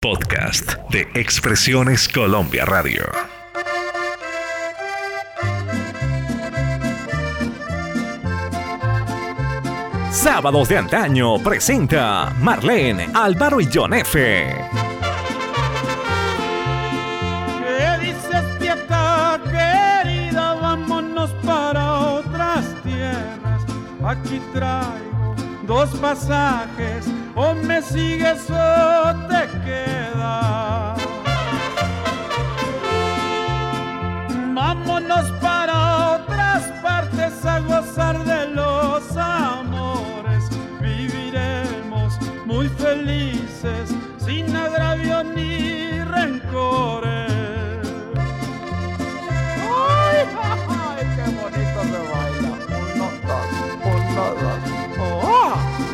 Podcast de Expresiones Colombia Radio. Sábados de antaño presenta Marlene, Álvaro y John F. ¿Qué dices, Pieta, querida? Vámonos para otras tierras. Aquí traigo dos pasajes, o me sigues o te Vámonos para otras partes a gozar de los amores. Viviremos muy felices, sin agravio ni rencores. ¡Ay, ay, qué bonito se baila! Uno, dos, uno, dos.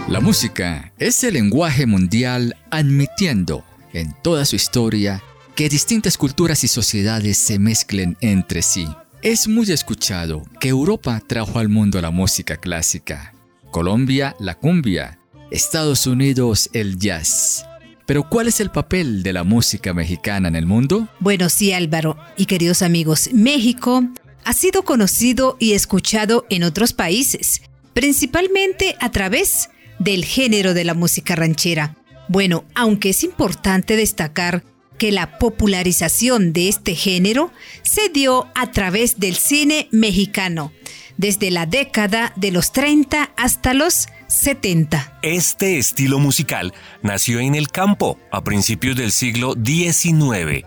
La música es el lenguaje mundial admitiendo en toda su historia que distintas culturas y sociedades se mezclen entre sí. Es muy escuchado que Europa trajo al mundo la música clásica, Colombia la cumbia, Estados Unidos el jazz. Pero ¿cuál es el papel de la música mexicana en el mundo? Bueno, sí, Álvaro y queridos amigos, México ha sido conocido y escuchado en otros países, principalmente a través del género de la música ranchera. Bueno, aunque es importante destacar que la popularización de este género se dio a través del cine mexicano, desde la década de los 30 hasta los 70. Este estilo musical nació en el campo a principios del siglo XIX.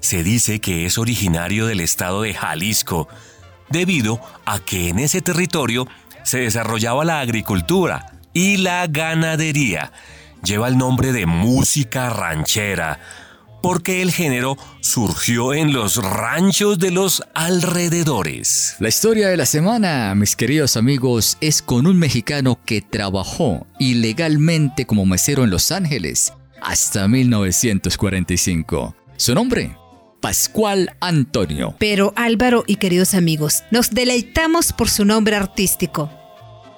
Se dice que es originario del estado de Jalisco, debido a que en ese territorio se desarrollaba la agricultura y la ganadería. Lleva el nombre de música ranchera, porque el género surgió en los ranchos de los alrededores. La historia de la semana, mis queridos amigos, es con un mexicano que trabajó ilegalmente como mesero en Los Ángeles hasta 1945. Su nombre, Pascual Antonio. Pero Álvaro y queridos amigos, nos deleitamos por su nombre artístico,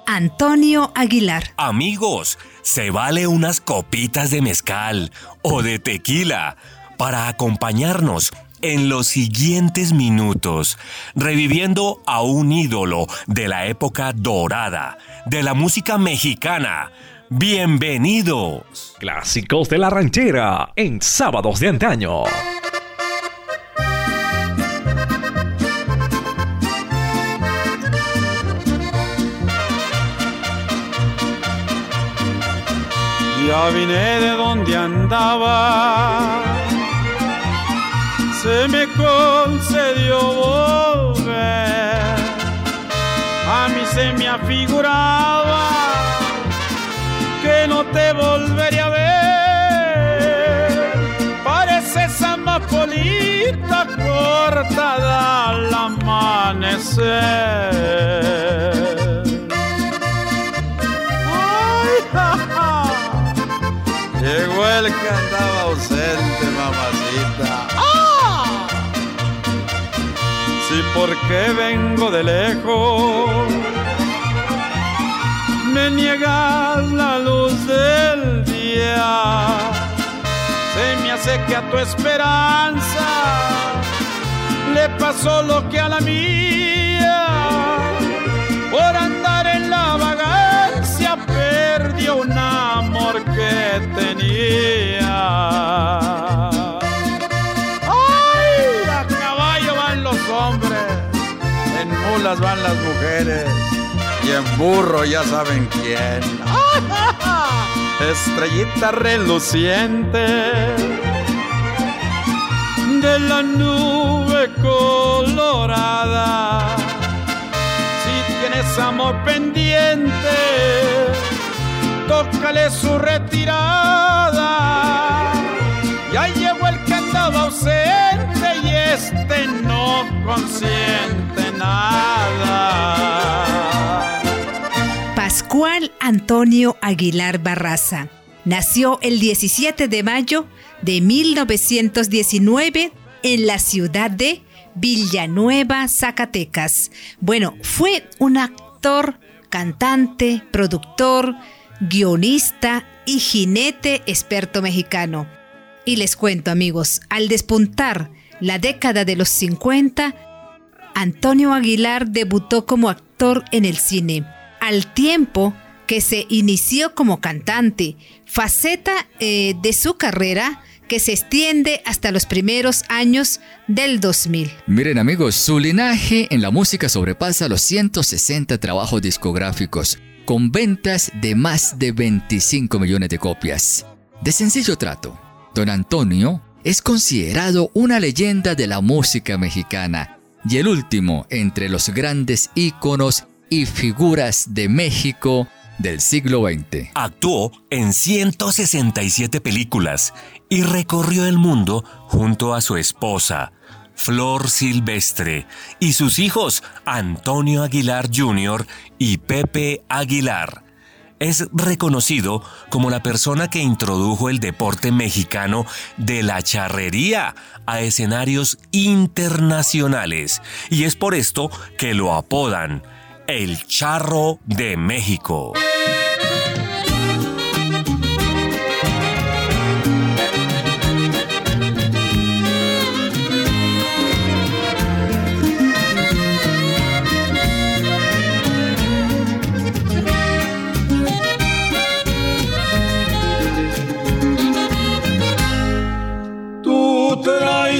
Antonio Aguilar. Amigos, se vale unas copitas de mezcal o de tequila para acompañarnos en los siguientes minutos, reviviendo a un ídolo de la época dorada de la música mexicana. Bienvenidos. Clásicos de la ranchera en sábados de antaño. Ya vine de donde andaba, se me concedió volver. A mí se me afiguraba que no te volvería a ver. Pareces amapolita cortada al amanecer. Ay, ja, el que andaba ausente, mamacita. ¡Ah! Sí, porque vengo de lejos. Me niegas la luz del día. Se me hace que a tu esperanza le pasó lo que a la mía. Por andar en la vagancia perdió un amor que tenía. ¡Ay! A caballo van los hombres, en mulas van las mujeres y en burro ya saben quién. Estrellita reluciente de la nube colorada. Si tienes amor pendiente, tócale su retirada. Ya llegó el que ausente y este no consiente nada. Pascual Antonio Aguilar Barraza nació el 17 de mayo de 1919 en la ciudad de Villanueva, Zacatecas. Bueno, fue un actor, cantante, productor, guionista y jinete experto mexicano. Y les cuento amigos, al despuntar la década de los 50, Antonio Aguilar debutó como actor en el cine, al tiempo que se inició como cantante, faceta eh, de su carrera que se extiende hasta los primeros años del 2000. Miren amigos, su linaje en la música sobrepasa los 160 trabajos discográficos, con ventas de más de 25 millones de copias. De sencillo trato, don Antonio es considerado una leyenda de la música mexicana y el último entre los grandes íconos y figuras de México del siglo XX. Actuó en 167 películas y recorrió el mundo junto a su esposa, Flor Silvestre, y sus hijos Antonio Aguilar Jr. y Pepe Aguilar. Es reconocido como la persona que introdujo el deporte mexicano de la charrería a escenarios internacionales y es por esto que lo apodan el Charro de México.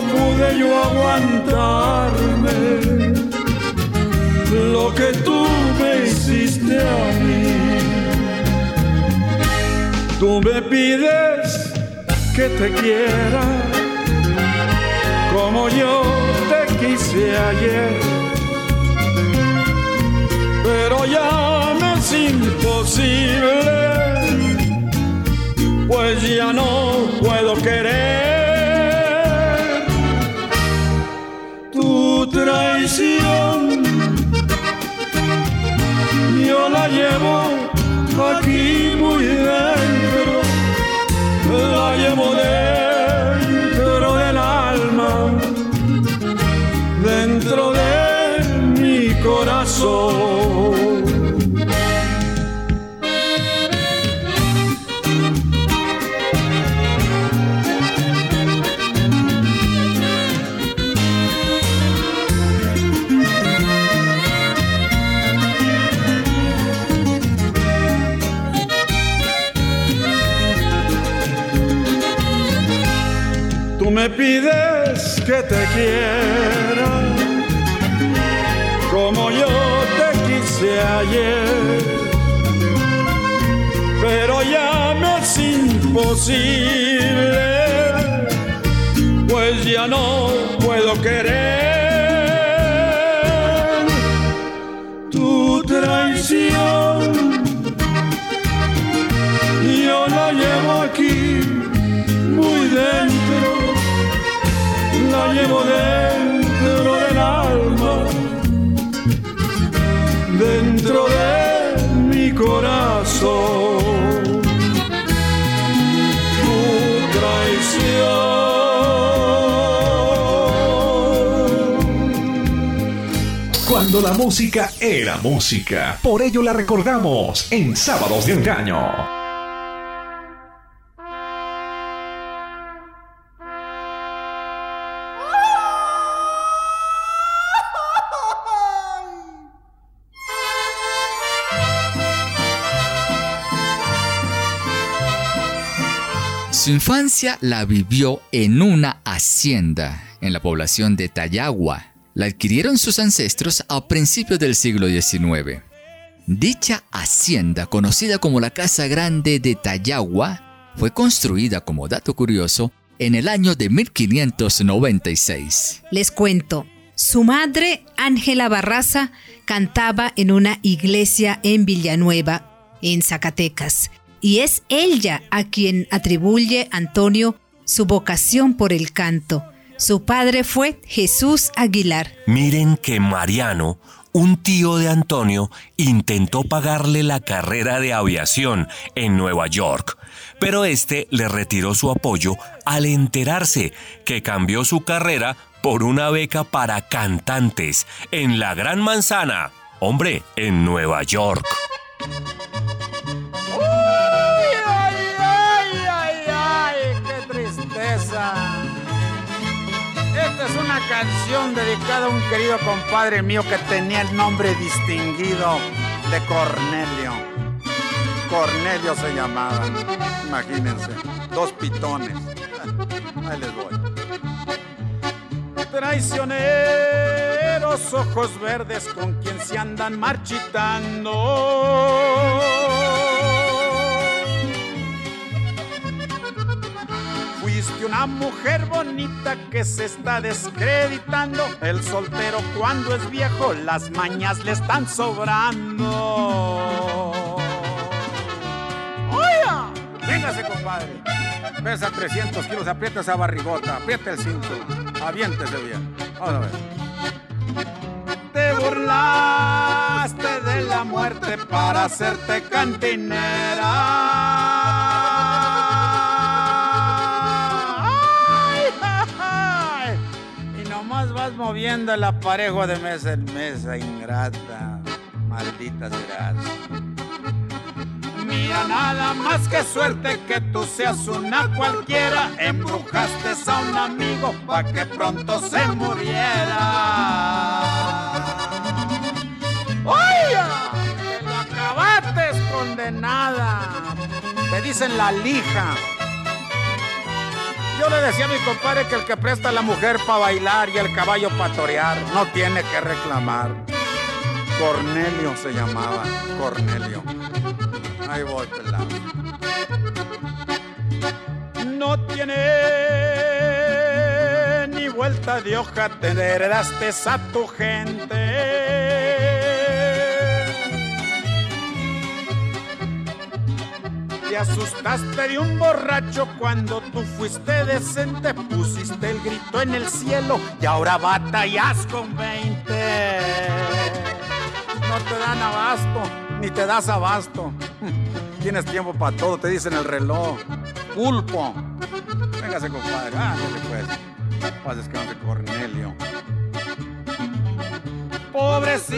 pude yo aguantarme lo que tú me hiciste a mí. Tú me pides que te quiera como yo te quise ayer. Pero ya me es imposible, pues ya no puedo querer pides que te quiera como yo te quise ayer. Pero ya me es imposible, pues ya no puedo querer La música era música, por ello la recordamos en Sábados de Engaño. Su infancia la vivió en una hacienda en la población de Tayagua. La adquirieron sus ancestros a principios del siglo XIX. Dicha hacienda, conocida como la Casa Grande de Tayagua, fue construida como dato curioso en el año de 1596. Les cuento, su madre, Ángela Barraza, cantaba en una iglesia en Villanueva, en Zacatecas y es ella a quien atribuye Antonio su vocación por el canto. Su padre fue Jesús Aguilar. Miren que Mariano, un tío de Antonio, intentó pagarle la carrera de aviación en Nueva York, pero este le retiró su apoyo al enterarse que cambió su carrera por una beca para cantantes en la Gran Manzana, hombre, en Nueva York. Es una canción dedicada a un querido compadre mío que tenía el nombre distinguido de Cornelio. Cornelio se llamaba. Imagínense, dos pitones. Ahí les voy. Traicioneros ojos verdes con quien se andan marchitando una mujer bonita que se está descreditando. El soltero cuando es viejo las mañas le están sobrando. ¡Oiga! Véngase, compadre. Pesa 300 kilos, aprieta esa barrigota, aprieta el cinto, aviéntese bien. Vamos a ver. Te burlaste de la muerte para hacerte cantinera. Moviendo el aparejo de mesa en mesa, ingrata, maldita serás. Mira, nada más que suerte que tú seas una cualquiera. Embrujaste a un amigo pa' que pronto se muriera. ¡Oye! ¡Que lo acabaste, condenada! Te dicen la lija yo le decía a mi compadre que el que presta a la mujer para bailar y el caballo para torear no tiene que reclamar. Cornelio se llamaba, Cornelio. Ahí voy, pelado. No tiene ni vuelta de hoja, te heredaste a tu gente Te asustaste de un borracho cuando tú fuiste decente, pusiste el grito en el cielo y ahora batallas con 20. No te dan abasto, ni te das abasto. Tienes tiempo para todo, te dicen el reloj. Pulpo. Véngase, compadre. Ah, pues. Paz descanse, Cornelio. Pobrecitos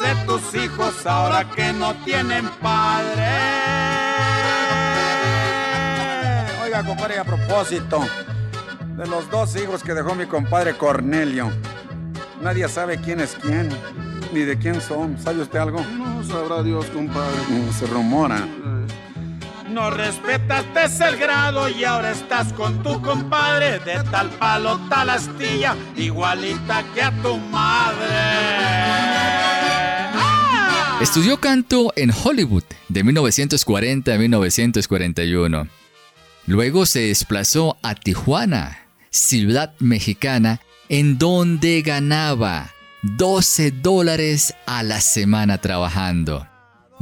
de tus hijos ahora que no tienen padre. Oiga, compadre, a propósito de los dos hijos que dejó mi compadre Cornelio, nadie sabe quién es quién, ni de quién son. ¿Sabe usted algo? No sabrá Dios, compadre. Se rumora. No respetaste el grado y ahora estás con tu compadre de tal palo, tal astilla, igualita que a tu madre. ¡Ah! Estudió canto en Hollywood de 1940 a 1941. Luego se desplazó a Tijuana, ciudad mexicana, en donde ganaba 12 dólares a la semana trabajando.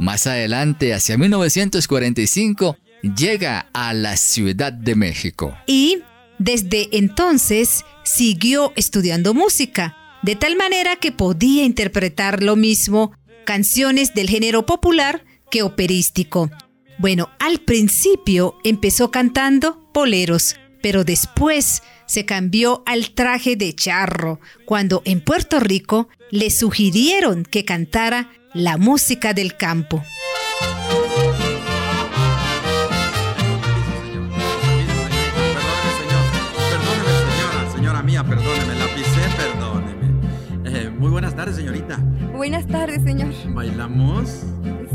Más adelante, hacia 1945, llega a la Ciudad de México. Y desde entonces siguió estudiando música, de tal manera que podía interpretar lo mismo canciones del género popular que operístico. Bueno, al principio empezó cantando boleros, pero después se cambió al traje de charro cuando en Puerto Rico le sugirieron que cantara la música del campo. Perdóneme, señora, señora mía, perdóneme, la pisé, perdóneme. Eh, muy buenas tardes, señorita. Buenas tardes, señor. ¿Bailamos?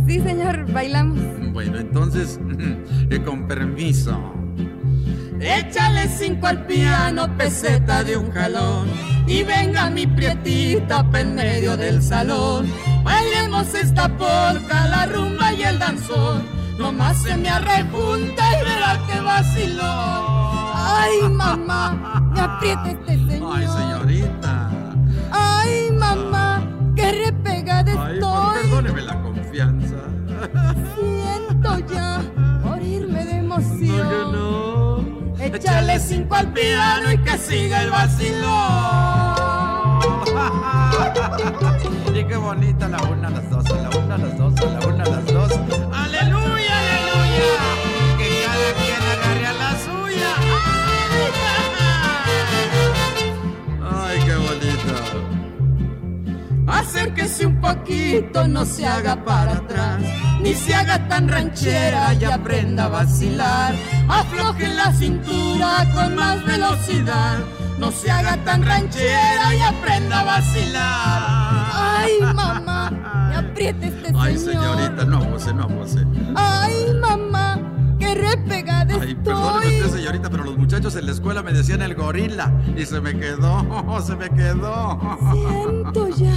Sí, señor, bailamos. Bueno, entonces, eh, con permiso. Échale cinco al piano, peseta de un jalón. Y venga mi prietita pa' en medio del salón. Bailemos esta polca, la rumba y el danzón. Nomás se me arrejunta y verá que vaciló. Ay, mamá, me aprieta este señor. Ay, señorita. Ay, mamá, qué repegada Ay, estoy. perdóneme la confianza. Siento ya morirme de No, emoción. que no. Échale cinco al piano y que siga el vacilón. y qué bonita la una, las dos, la una, las dos, la una, las dos. Aleluya, aleluya. Que cada quien agarre a la suya. Ay, qué bonito. Acérquese un poquito, no se haga para atrás, ni se haga tan ranchera y aprenda a vacilar. Afloje la cintura con más velocidad, no se haga tan ranchera y aprenda a vacilar. Ay, mamá, me aprieta este señor. Ay, señorita, no abuse, no abuse. Ay, mamá, qué repegada Ay, estoy. perdóneme usted, señorita, pero los muchachos en la escuela me decían el gorila y se me quedó, se me quedó. Siento ya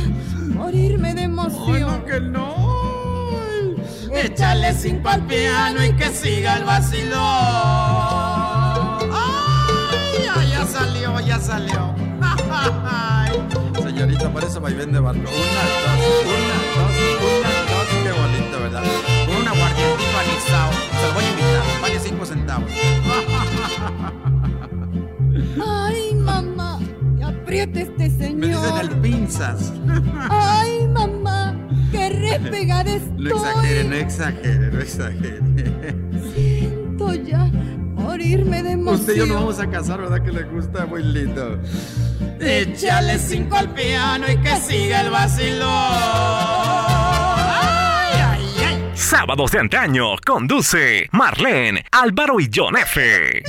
morirme de Ay, emoción. no, que no. Échale cinco al piano y que siga el vacilón. Parece vaivén de barco. Una, dos, una, dos, una, dos. Qué bonito, ¿verdad? Con un aguardientito anisado. Se lo voy a invitar. Vale cinco centavos. Ay, mamá, me aprieta este Me dicen el señor. pinzas. Ay, mamá, qué repegada estoy. No exagere, no exagere, no exagere. Siento ya morirme de emoción. Usted y yo nos vamos a casar, ¿verdad? Que le gusta muy lindo. Échale cinco al piano y que siga el vacilón. Ay, ay, ay. Sábados de antaño conduce Marlene, Álvaro y John F.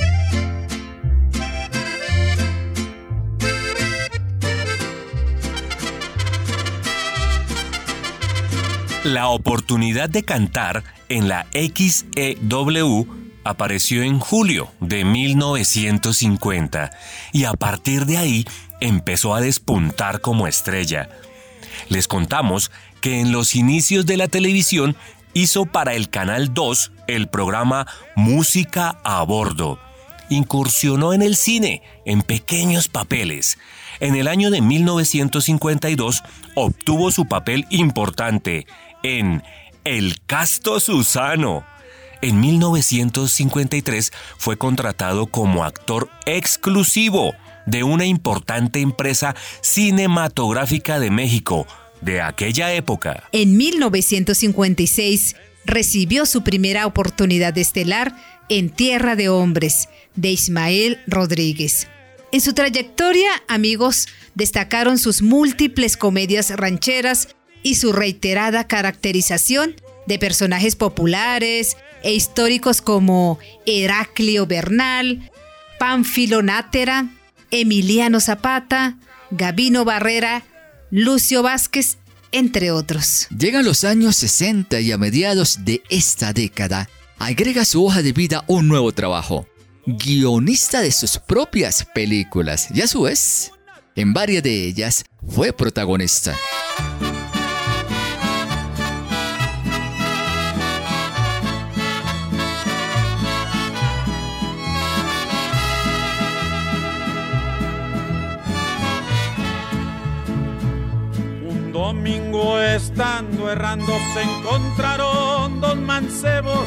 La oportunidad de cantar en la XEW apareció en julio de 1950 y a partir de ahí empezó a despuntar como estrella. Les contamos que en los inicios de la televisión hizo para el Canal 2 el programa Música a Bordo. Incursionó en el cine en pequeños papeles. En el año de 1952 obtuvo su papel importante en El Casto Susano. En 1953 fue contratado como actor exclusivo de una importante empresa cinematográfica de México de aquella época. En 1956 recibió su primera oportunidad estelar en Tierra de Hombres, de Ismael Rodríguez. En su trayectoria, amigos, destacaron sus múltiples comedias rancheras y su reiterada caracterización de personajes populares e históricos como Heraclio Bernal, Pánfilo Nátera, Emiliano Zapata, Gabino Barrera, Lucio Vázquez, entre otros. Llegan los años 60 y a mediados de esta década, agrega a su hoja de vida un nuevo trabajo, guionista de sus propias películas y a su vez, en varias de ellas fue protagonista. Domingo estando errando se encontraron dos mancebos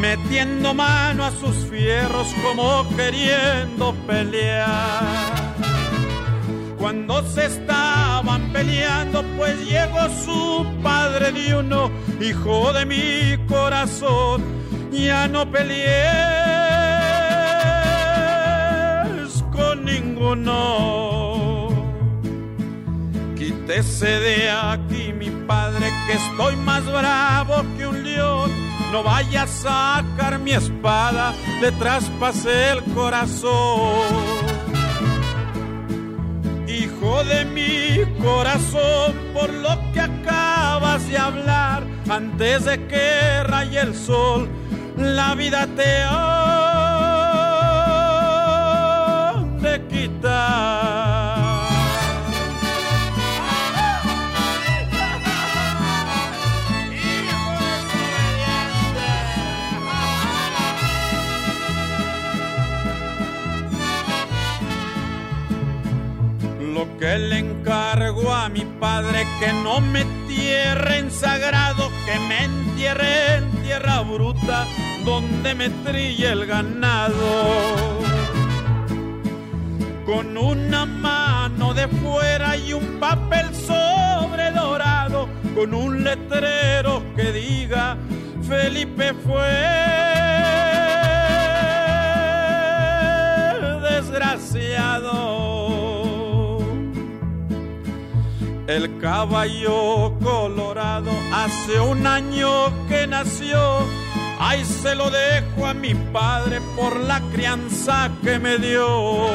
metiendo mano a sus fierros como queriendo pelear. Cuando se estaban peleando, pues llegó su padre de uno, hijo de mi corazón, ya no pelees con ninguno. Quítese de aquí, mi padre, que estoy más bravo que un león. No vaya a sacar mi espada, le traspasé el corazón. Hijo de mi corazón, por lo que acabas de hablar, antes de que raye el sol, la vida te ha de quitar. que le encargo a mi padre que no me tierre en sagrado, que me entierre en tierra bruta donde me trille el ganado. Con una mano de fuera y un papel sobre dorado, con un letrero que diga Felipe fue desgraciado. El caballo colorado hace un año que nació. Ay, se lo dejo a mi padre por la crianza que me dio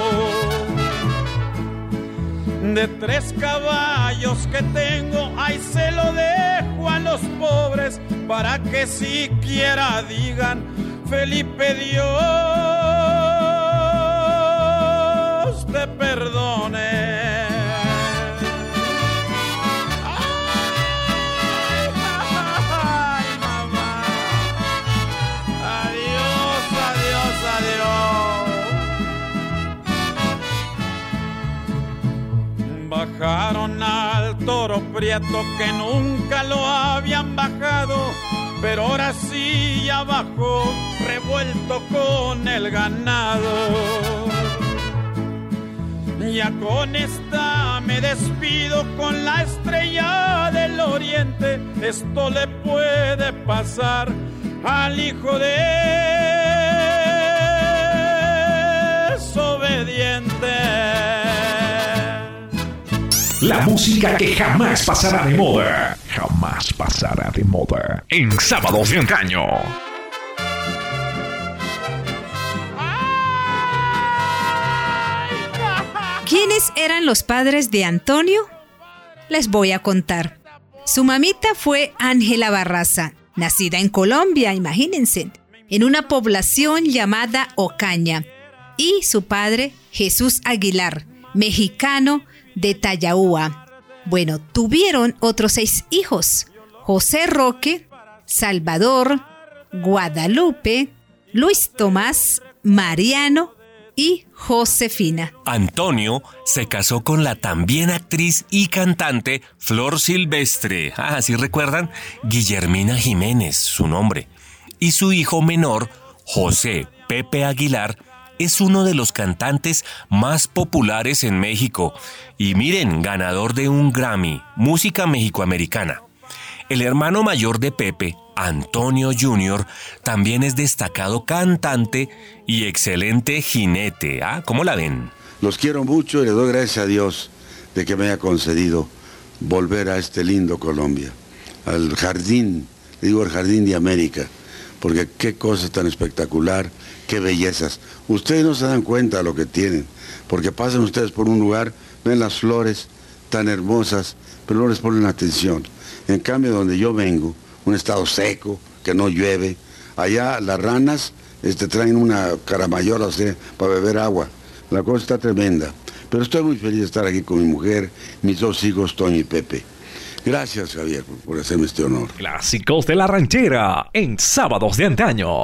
de tres caballos que tengo, ay se lo dejo a los pobres para que siquiera digan, Felipe Dios te perdone. Toro prieto que nunca lo habían bajado, pero ahora sí ya bajó revuelto con el ganado. Ya con esta me despido con la estrella del oriente, esto le puede pasar al hijo de desobediente. La música que jamás pasará de moda. Jamás pasará de moda. En sábados de antaño. ¿Quiénes eran los padres de Antonio? Les voy a contar. Su mamita fue Ángela Barraza, nacida en Colombia, imagínense, en una población llamada Ocaña. Y su padre, Jesús Aguilar, mexicano de Tallaúa. Bueno, tuvieron otros seis hijos, José Roque, Salvador, Guadalupe, Luis Tomás, Mariano y Josefina. Antonio se casó con la también actriz y cantante Flor Silvestre. Ah, ¿sí recuerdan? Guillermina Jiménez, su nombre. Y su hijo menor, José Pepe Aguilar, es uno de los cantantes más populares en México y miren, ganador de un Grammy, música mexicoamericana. El hermano mayor de Pepe, Antonio Jr., también es destacado cantante y excelente jinete. ¿Ah? ¿Cómo la ven? Los quiero mucho y le doy gracias a Dios de que me haya concedido volver a este lindo Colombia, al jardín, digo el jardín de América, porque qué cosa tan espectacular, qué bellezas. Ustedes no se dan cuenta de lo que tienen, porque pasan ustedes por un lugar, ven las flores tan hermosas, pero no les ponen atención. En cambio, donde yo vengo, un estado seco, que no llueve, allá las ranas este, traen una caramayola para beber agua. La cosa está tremenda. Pero estoy muy feliz de estar aquí con mi mujer, mis dos hijos, Toño y Pepe. Gracias, Javier, por hacerme este honor. Clásicos de la ranchera en sábados de antaño.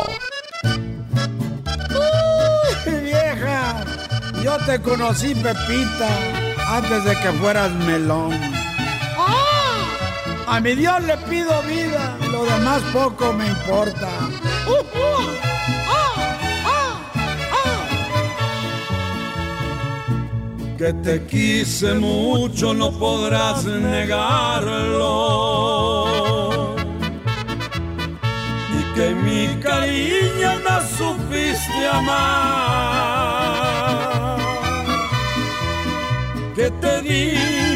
Te conocí, Pepita, antes de que fueras melón. A mi Dios le pido vida, lo demás poco me importa. Que te quise mucho, no podrás negarlo. Y que mi cariño no supiste amar.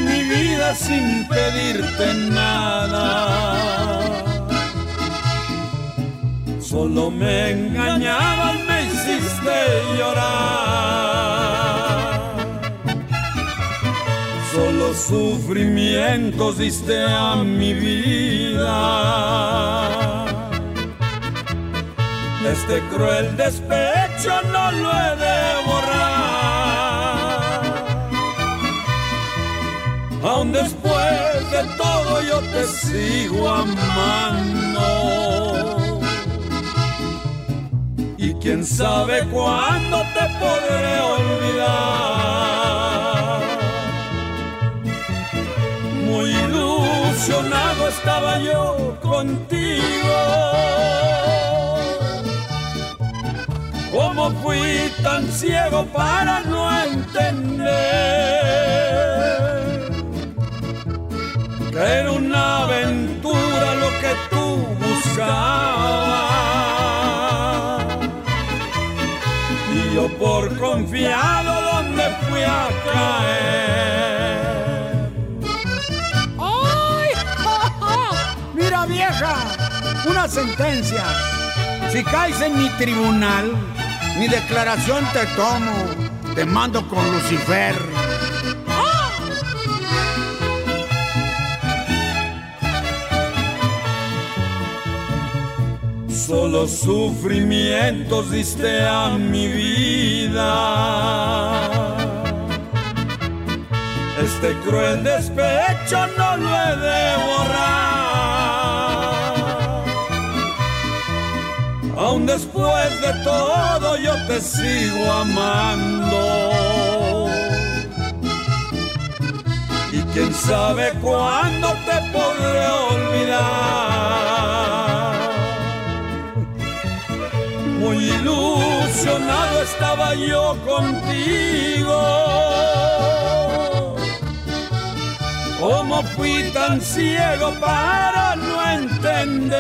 Mi vida sin pedirte nada. Solo me engañabas, me hiciste llorar. Solo sufrimientos diste a mi vida. Este cruel despecho no lo he Aún después de todo yo te sigo amando. Y quién sabe cuándo te podré olvidar. Muy ilusionado estaba yo contigo. ¿Cómo fui tan ciego para no entender Era una aventura lo que tú buscabas. Y yo por confiado donde fui a caer. ¡Ay! Mira vieja, una sentencia. Si caes en mi tribunal, mi declaración te tomo. Te mando con Lucifer. Solo sufrimientos diste a mi vida. Este cruel despecho no lo he de borrar. Aún después de todo yo te sigo amando. Y quién sabe cuándo te podré olvidar. Muy ilusionado estaba yo contigo. ¿Cómo fui tan ciego para no entender?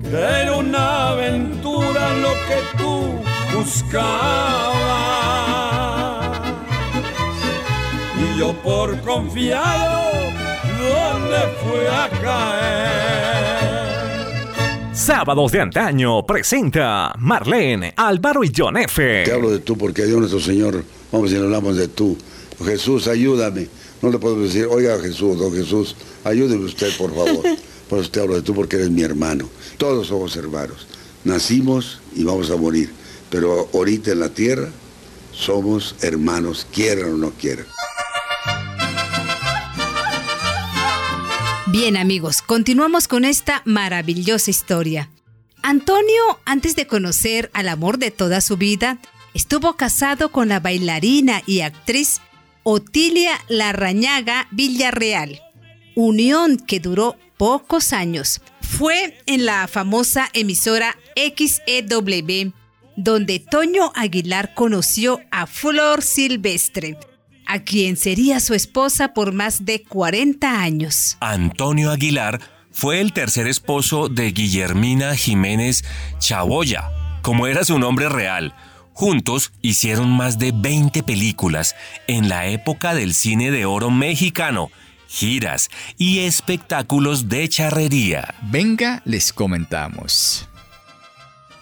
Que era una aventura lo que tú buscabas. Y yo por confiado, ¿dónde fui a caer? Sábados de antaño presenta Marlene, Álvaro y John F. Te hablo de tú porque Dios nuestro Señor, vamos y hablamos de tú. Jesús, ayúdame. No le puedo decir, oiga Jesús, don Jesús, ayúdeme usted, por favor. Por eso te hablo de tú porque eres mi hermano. Todos somos hermanos. Nacimos y vamos a morir. Pero ahorita en la tierra somos hermanos, quieran o no quieran. Bien amigos, continuamos con esta maravillosa historia. Antonio, antes de conocer al amor de toda su vida, estuvo casado con la bailarina y actriz Otilia Larrañaga Villarreal, unión que duró pocos años. Fue en la famosa emisora XEW, donde Toño Aguilar conoció a Flor Silvestre, a quien sería su esposa por más de 40 años. Antonio Aguilar fue el tercer esposo de Guillermina Jiménez Chaboya, como era su nombre real. Juntos hicieron más de 20 películas en la época del cine de oro mexicano, giras y espectáculos de charrería. Venga, les comentamos.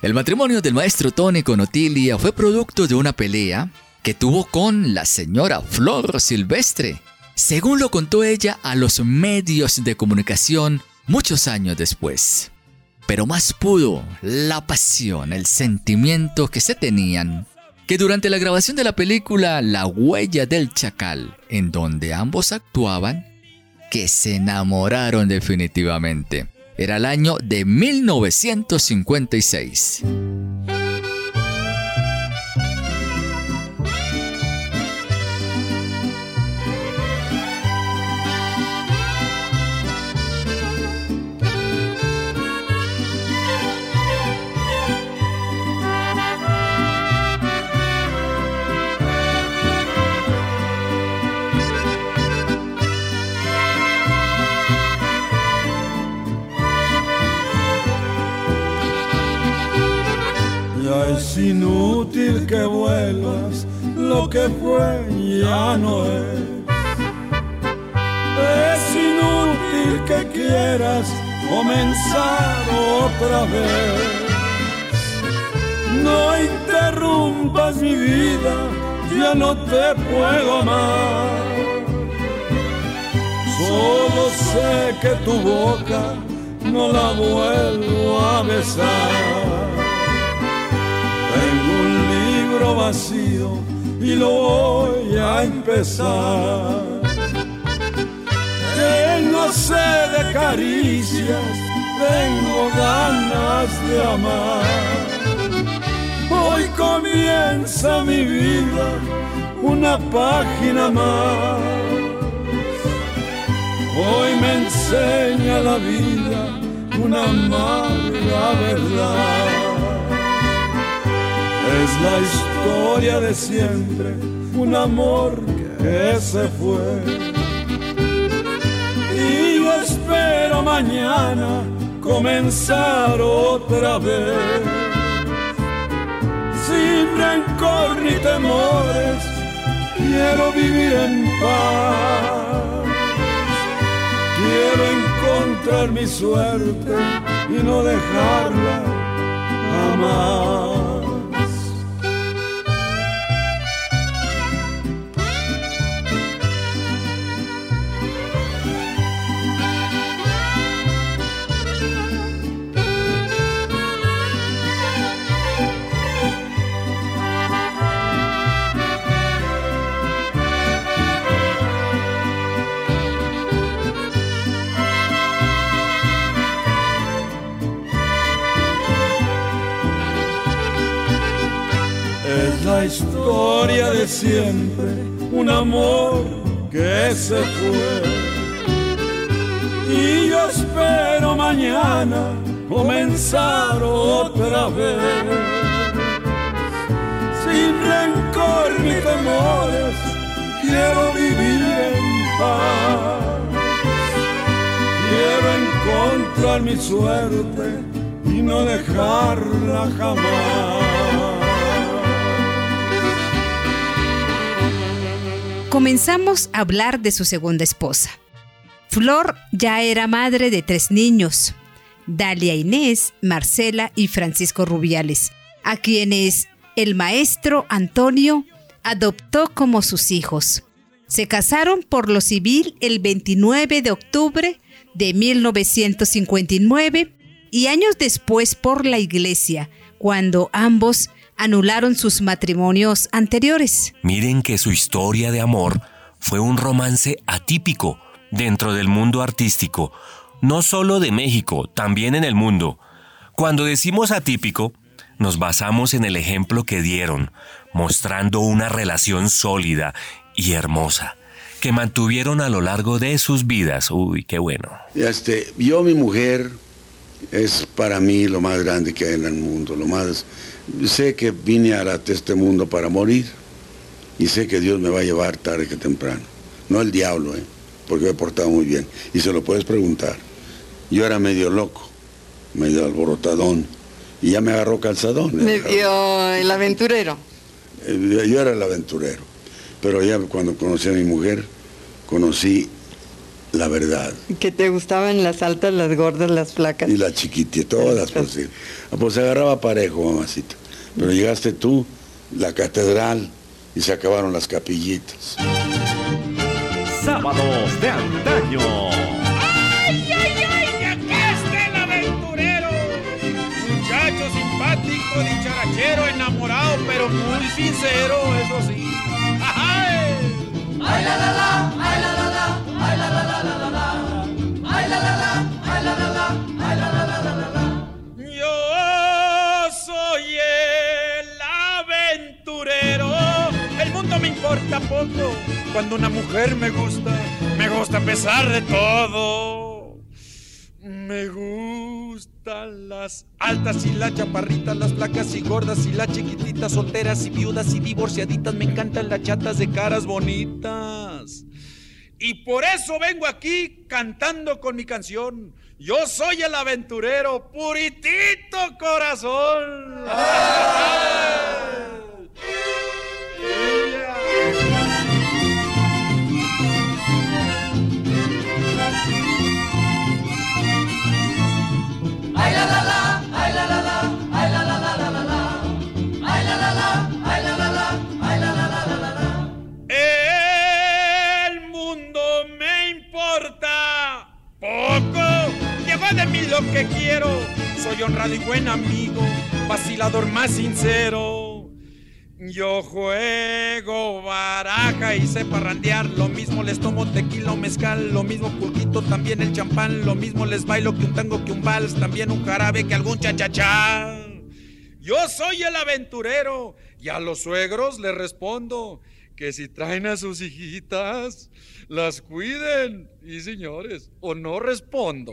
El matrimonio del maestro Tony con Otilia fue producto de una pelea que tuvo con la señora Flor Silvestre, según lo contó ella a los medios de comunicación muchos años después. Pero más pudo la pasión, el sentimiento que se tenían, que durante la grabación de la película La huella del chacal, en donde ambos actuaban, que se enamoraron definitivamente. Era el año de 1956. Es inútil que vuelvas, lo que fue ya no es. Es inútil que quieras comenzar otra vez. No interrumpas mi vida, ya no te puedo amar. Solo sé que tu boca no la vuelvo a besar. Libro vacío y lo voy a empezar. Tengo sed de caricias, tengo ganas de amar. Hoy comienza mi vida, una página más. Hoy me enseña la vida una amarga verdad. Es la historia de siempre, un amor que se fue. Y yo espero mañana comenzar otra vez. Sin rencor ni temores, quiero vivir en paz. Quiero encontrar mi suerte y no dejarla jamás. Que se fue. Y yo espero mañana comenzar otra vez. Sin rencor ni temores, quiero vivir en paz. Quiero encontrar mi suerte y no dejarla jamás. Comenzamos a hablar de su segunda esposa. Flor ya era madre de tres niños, Dalia Inés, Marcela y Francisco Rubiales, a quienes el maestro Antonio adoptó como sus hijos. Se casaron por lo civil el 29 de octubre de 1959 y años después por la iglesia, cuando ambos anularon sus matrimonios anteriores. Miren que su historia de amor fue un romance atípico dentro del mundo artístico, no solo de México, también en el mundo. Cuando decimos atípico, nos basamos en el ejemplo que dieron, mostrando una relación sólida y hermosa que mantuvieron a lo largo de sus vidas. Uy, qué bueno. Este, yo, mi mujer, es para mí lo más grande que hay en el mundo, lo más sé que vine a este mundo para morir y sé que Dios me va a llevar tarde que temprano. No el diablo, ¿eh? porque me he portado muy bien. Y se lo puedes preguntar. Yo era medio loco, medio alborotadón, y ya me agarró calzadón. Medio el aventurero. Eh, yo era el aventurero, pero ya cuando conocí a mi mujer, conocí la verdad. Que te gustaban las altas, las gordas, las flacas. Y las chiquititas, todas posibles. Pues se agarraba parejo, mamacita. Pero llegaste tú, la catedral, y se acabaron las capillitas. Sábados de antaño. ¡Ay, ay, ay! ¡Aquí está el aventurero! Muchacho simpático, dicharachero, enamorado, pero muy sincero, eso sí. ¡Ay! ¡Ay, la, la, la! ¡Ay, la, la, Cuando una mujer me gusta, me gusta a pesar de todo. Me gustan las altas y las chaparritas, las flacas y gordas y las chiquititas, solteras y viudas y divorciaditas. Me encantan las chatas de caras bonitas. Y por eso vengo aquí cantando con mi canción. Yo soy el aventurero, puritito corazón. Ay lo que quiero. Soy honrado y buen amigo, vacilador más sincero. Yo juego baraja y sé parrandear, lo mismo les tomo tequila o mezcal, lo mismo pulquito, también el champán, lo mismo les bailo que un tango, que un vals, también un jarabe, que algún chachachá. Yo soy el aventurero y a los suegros les respondo que si traen a sus hijitas, las cuiden. Y señores, o no respondo.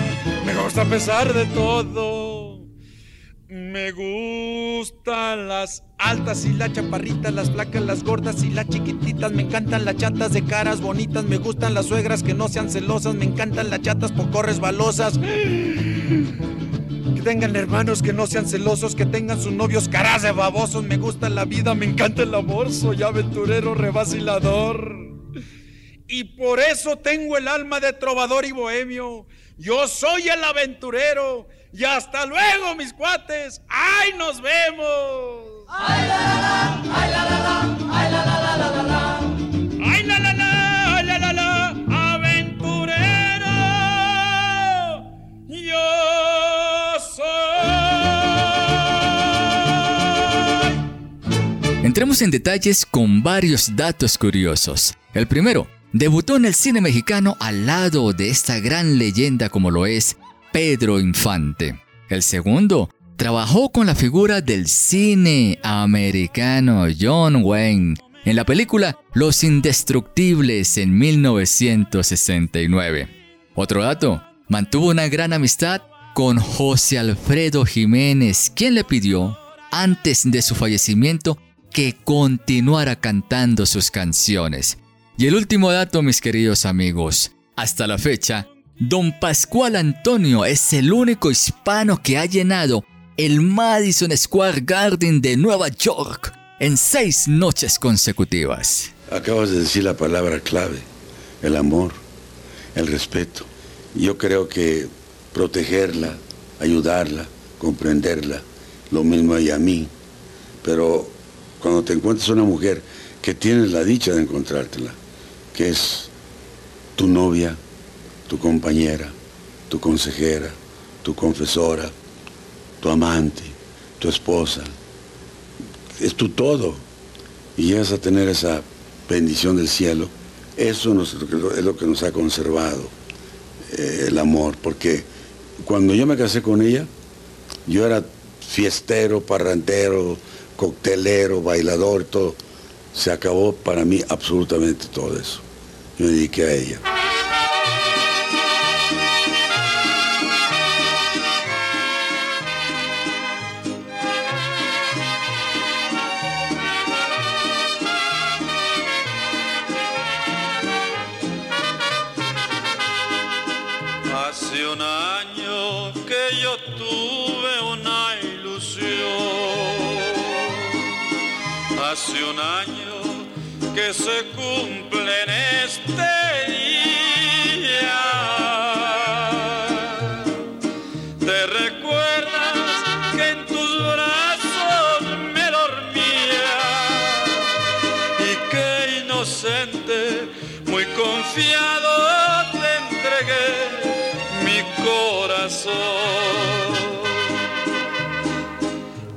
gusta a pesar de todo. Me gustan las altas y las chaparritas, las flacas, las gordas y las chiquititas. Me encantan las chatas de caras bonitas. Me gustan las suegras que no sean celosas. Me encantan las chatas poco resbalosas. Que tengan hermanos que no sean celosos, que tengan sus novios caras de babosos. Me gusta la vida, me encanta el amor. Soy aventurero, revacilador. Y por eso tengo el alma de trovador y bohemio. Yo soy el aventurero. Y hasta luego, mis cuates. ¡Ay, nos vemos! ¡Ay, la, la, la! ¡Ay, la, la, la! ¡Ay, la, la, la, la, la, la! ¡Ay, la, la, la! ¡Ay, la, la, la! ¡Aventurero! Yo soy. Entremos en detalles con varios datos curiosos. El primero, debutó en el cine mexicano al lado de esta gran leyenda como lo es Pedro Infante. El segundo, trabajó con la figura del cine americano John Wayne en la película Los Indestructibles en 1969. Otro dato, mantuvo una gran amistad con José Alfredo Jiménez, quien le pidió, antes de su fallecimiento, que continuara cantando sus canciones. Y el último dato, mis queridos amigos, hasta la fecha, Don Pascual Antonio es el único hispano que ha llenado el Madison Square Garden de Nueva York en seis noches consecutivas. Acabas de decir la palabra clave, el amor, el respeto. Yo creo que protegerla, ayudarla, comprenderla, lo mismo hay a mí. Pero cuando te encuentras una mujer que tienes la dicha de encontrártela, que es tu novia, tu compañera, tu consejera, tu confesora, tu amante, tu esposa. Es tu todo. Y llegas a tener esa bendición del cielo. Eso nos- es lo que nos ha conservado eh, el amor. Porque cuando yo me casé con ella, yo era fiestero, parrantero, coctelero, bailador, todo. Se acabó para mí absolutamente todo eso. Me dediqué a ella. Hace un año que se cumple en este día. ¿Te recuerdas que en tus brazos me dormía? Y que inocente, muy confiado te entregué mi corazón.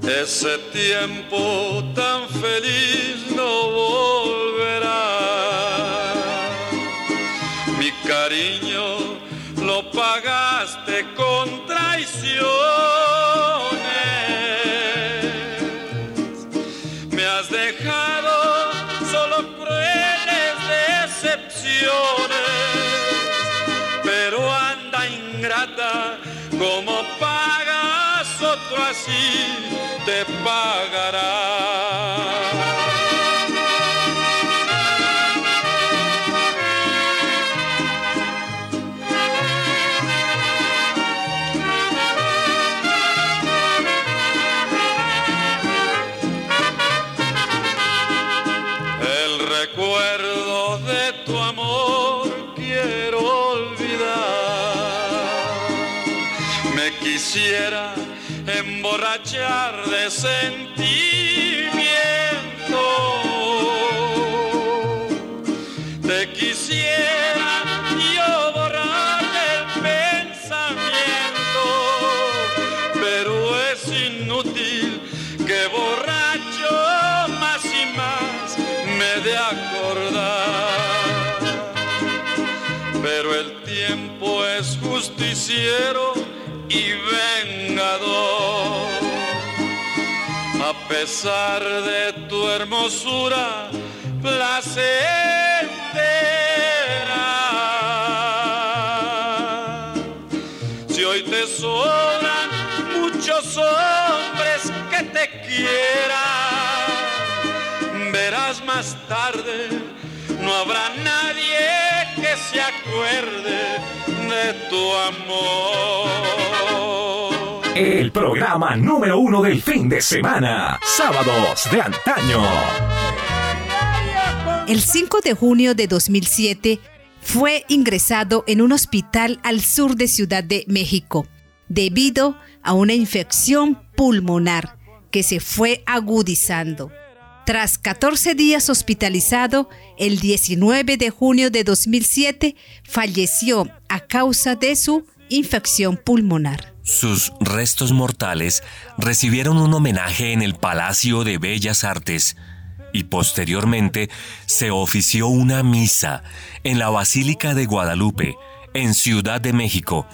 Ese tiempo tan feliz no volverá. Mi cariño lo pagaste con traiciones. Me has dejado solo crueles decepciones. Pero anda ingrata, como pagas otro así te pagará. El recuerdo de tu amor quiero olvidar. Me quisiera emborrachar de pesar de tu hermosura placentera. Si hoy te sobran muchos hombres que te quieran, verás más tarde, no habrá nadie que se acuerde de tu amor. El programa número uno del fin de semana. Sábados de antaño. El 5 de junio de 2007 fue ingresado en un hospital al sur de Ciudad de México debido a una infección pulmonar que se fue agudizando. Tras 14 días hospitalizado, el 19 de junio de 2007 falleció a causa de su infección pulmonar. Sus restos mortales recibieron un homenaje en el Palacio de Bellas Artes y posteriormente se ofició una misa en la Basílica de Guadalupe, en Ciudad de México,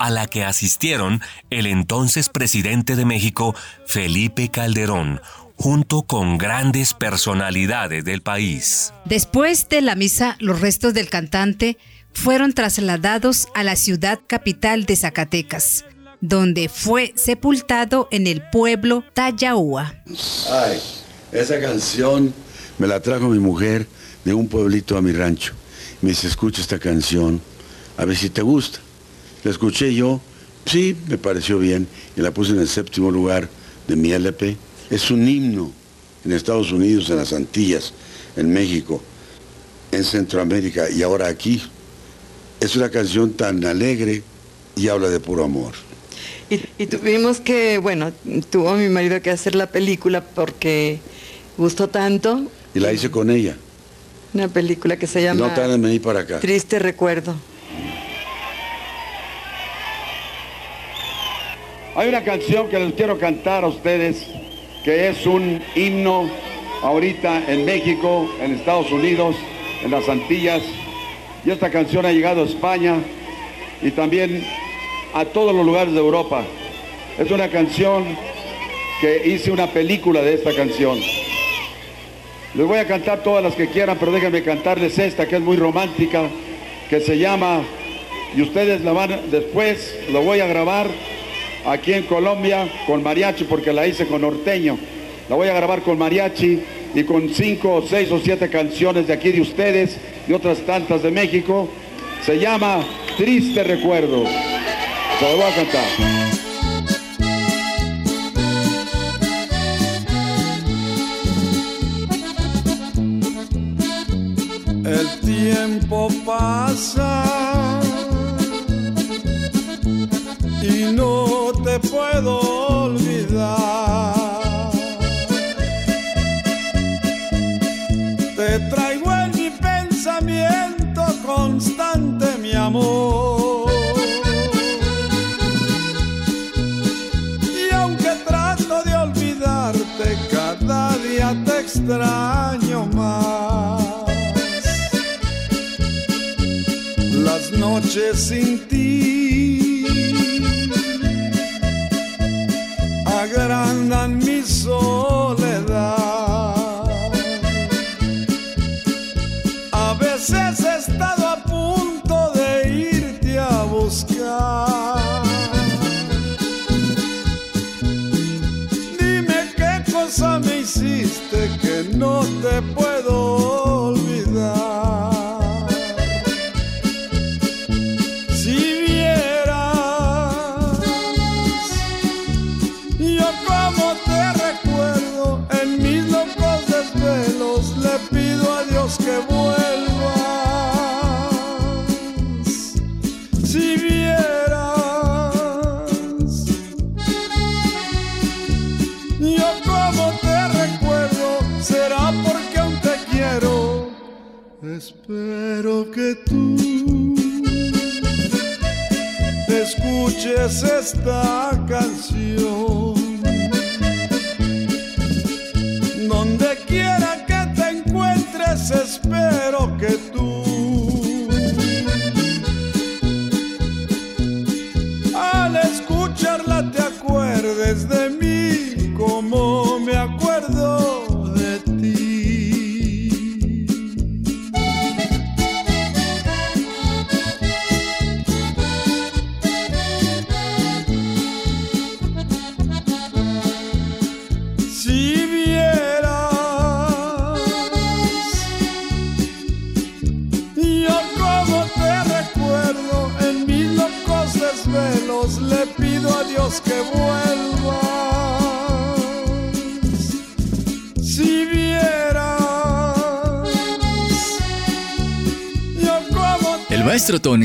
a la que asistieron el entonces presidente de México, Felipe Calderón, junto con grandes personalidades del país. Después de la misa, los restos del cantante fueron trasladados a la ciudad capital de Zacatecas, donde fue sepultado en el pueblo Tayaúa. Ay, esa canción me la trajo mi mujer de un pueblito a mi rancho. Me dice, escucha esta canción, a ver si te gusta. La escuché yo, sí, me pareció bien, y la puse en el séptimo lugar de mi LP. Es un himno en Estados Unidos, en las Antillas, en México, en Centroamérica y ahora aquí. Es una canción tan alegre y habla de puro amor. Y, y, tuvimos que, bueno, tuvo mi marido que hacer la película porque gustó tanto. Y la hice con ella. Una película que se llama... No venir para acá. Triste Recuerdo. Hay una canción que les quiero cantar a ustedes, que es un himno ahorita en México, en Estados Unidos, en las Antillas. Y esta canción ha llegado a España y también a todos los lugares de Europa. Es una canción que hice una película de esta canción. Les voy a cantar todas las que quieran, pero déjenme cantarles esta que es muy romántica, que se llama, y ustedes la van, después lo voy a grabar aquí en Colombia con mariachi porque la hice con norteño. La voy a grabar con mariachi y con cinco o seis o siete canciones de aquí de ustedes y otras tantas de México. Se llama Triste Recuerdo. El tiempo pasa y no te puedo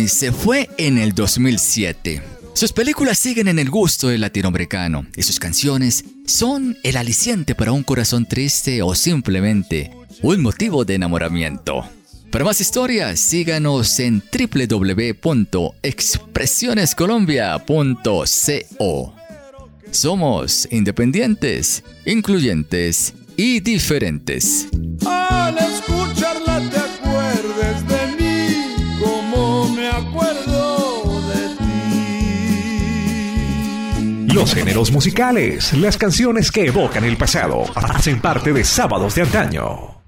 se fue en el 2007. Sus películas siguen en el gusto del latinoamericano y sus canciones son el aliciente para un corazón triste o simplemente un motivo de enamoramiento. Para más historias, síganos en www.expresionescolombia.co. Somos independientes, incluyentes y diferentes. Los géneros musicales, las canciones que evocan el pasado, hacen parte de Sábados de Antaño.